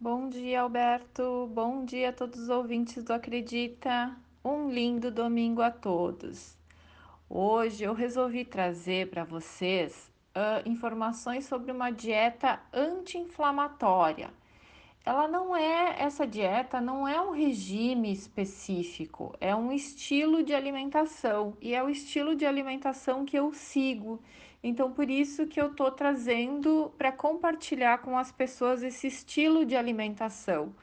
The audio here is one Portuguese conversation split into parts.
Bom dia, Alberto. Bom dia a todos os ouvintes do Acredita. Um lindo domingo a todos. Hoje eu resolvi trazer para vocês uh, informações sobre uma dieta anti-inflamatória. Ela não é, essa dieta não é um regime específico, é um estilo de alimentação e é o estilo de alimentação que eu sigo. Então, por isso que eu tô trazendo para compartilhar com as pessoas esse estilo de alimentação.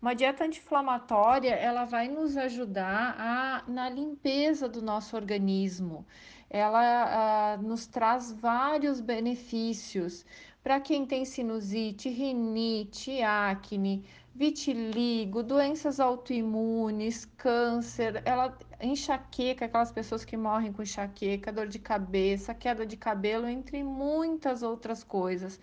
Uma dieta anti-inflamatória, ela vai nos ajudar a, na limpeza do nosso organismo. Ela a, nos traz vários benefícios para quem tem sinusite, rinite, acne, vitiligo, doenças autoimunes, câncer, ela enxaqueca, aquelas pessoas que morrem com enxaqueca, dor de cabeça, queda de cabelo, entre muitas outras coisas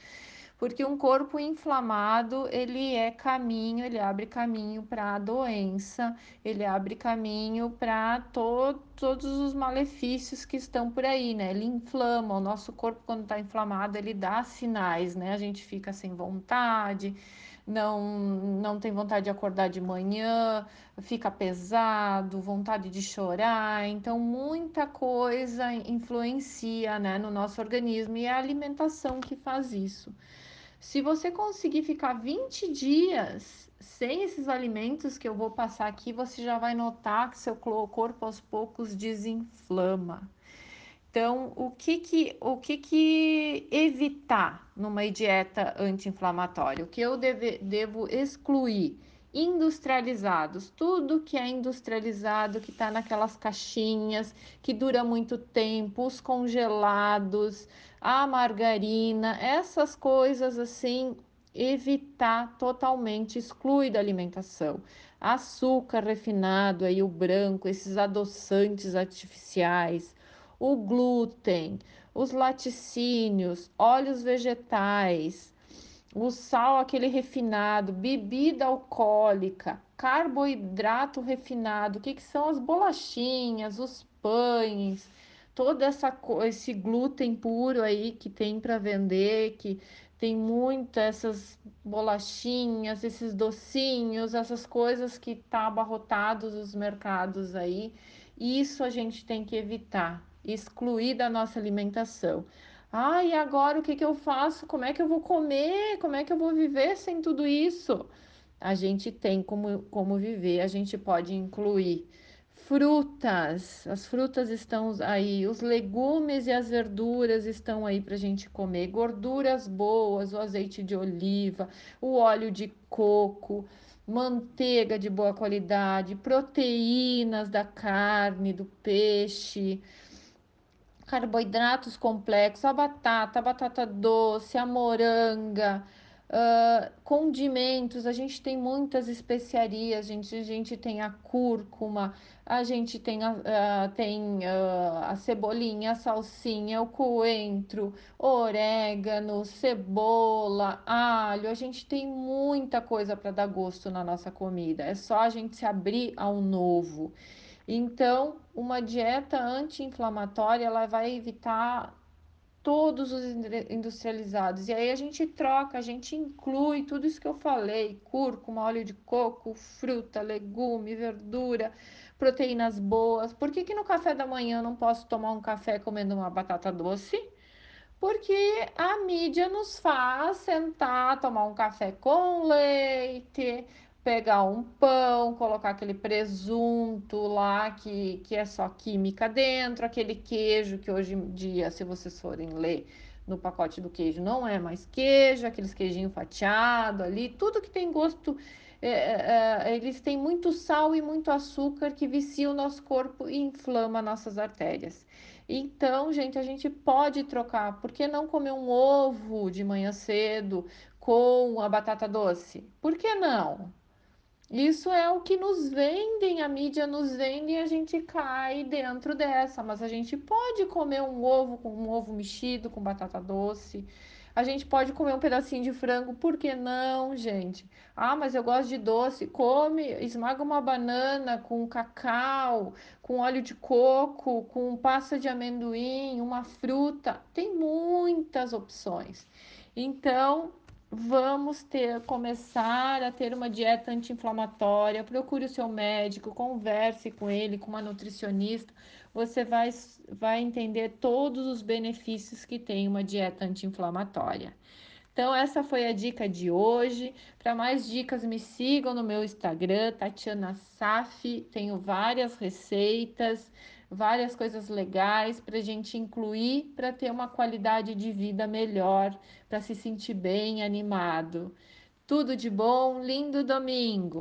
porque um corpo inflamado ele é caminho, ele abre caminho para a doença, ele abre caminho para to todos os malefícios que estão por aí, né? Ele inflama, o nosso corpo quando está inflamado ele dá sinais, né? A gente fica sem vontade, não, não tem vontade de acordar de manhã, fica pesado, vontade de chorar. Então, muita coisa influencia né, no nosso organismo e é a alimentação que faz isso. Se você conseguir ficar 20 dias sem esses alimentos que eu vou passar aqui, você já vai notar que seu corpo aos poucos desinflama. Então, o que que, o que, que evitar numa dieta anti-inflamatória? O que eu deve, devo excluir? Industrializados, tudo que é industrializado, que está naquelas caixinhas, que dura muito tempo, os congelados, a margarina, essas coisas assim, evitar totalmente, exclui da alimentação. Açúcar refinado, aí o branco, esses adoçantes artificiais o glúten, os laticínios, óleos vegetais, o sal, aquele refinado, bebida alcoólica, carboidrato refinado, o que, que são as bolachinhas, os pães, todo essa, esse glúten puro aí que tem para vender, que tem muitas essas bolachinhas, esses docinhos, essas coisas que tá abarrotados os mercados aí. Isso a gente tem que evitar excluir da nossa alimentação. Ah, e agora o que, que eu faço? Como é que eu vou comer? Como é que eu vou viver sem tudo isso? A gente tem como, como viver, a gente pode incluir frutas. As frutas estão aí, os legumes e as verduras estão aí para a gente comer. Gorduras boas, o azeite de oliva, o óleo de coco manteiga de boa qualidade, proteínas da carne, do peixe, carboidratos complexos, a batata, a batata doce, a moranga, uh, condimentos, a gente tem muitas especiarias, a gente, a gente tem a cúrcuma, a gente tem a, tem, uh, a cebolinha, a salsinha, o coentro, orégano, cebola, alho, a gente tem muita coisa para dar gosto na nossa comida, é só a gente se abrir ao novo. Então, uma dieta anti-inflamatória, ela vai evitar todos os industrializados. E aí a gente troca, a gente inclui tudo isso que eu falei: cúrcuma, óleo de coco, fruta, legume, verdura, proteínas boas. Por que, que no café da manhã eu não posso tomar um café comendo uma batata doce? Porque a mídia nos faz sentar, tomar um café com leite, pegar um pão, colocar aquele presunto lá que, que é só química dentro, aquele queijo que hoje em dia, se vocês forem ler no pacote do queijo, não é mais queijo, aqueles queijinho fatiado ali, tudo que tem gosto, é, é, é eles têm muito sal e muito açúcar que vicia o nosso corpo e inflama nossas artérias. Então, gente, a gente pode trocar. Por que não comer um ovo de manhã cedo com a batata doce? Por que não? Isso é o que nos vendem, a mídia nos vende e a gente cai dentro dessa. Mas a gente pode comer um ovo com um ovo mexido com batata doce. A gente pode comer um pedacinho de frango, por que não, gente? Ah, mas eu gosto de doce. Come, esmaga uma banana com cacau, com óleo de coco, com pasta de amendoim, uma fruta. Tem muitas opções. Então, vamos ter, começar a ter uma dieta anti-inflamatória. Procure o seu médico, converse com ele, com uma nutricionista. Você vai, vai entender todos os benefícios que tem uma dieta anti-inflamatória. Então, essa foi a dica de hoje. Para mais dicas, me sigam no meu Instagram, Tatiana Saf. Tenho várias receitas, várias coisas legais para a gente incluir para ter uma qualidade de vida melhor, para se sentir bem, animado. Tudo de bom, lindo domingo!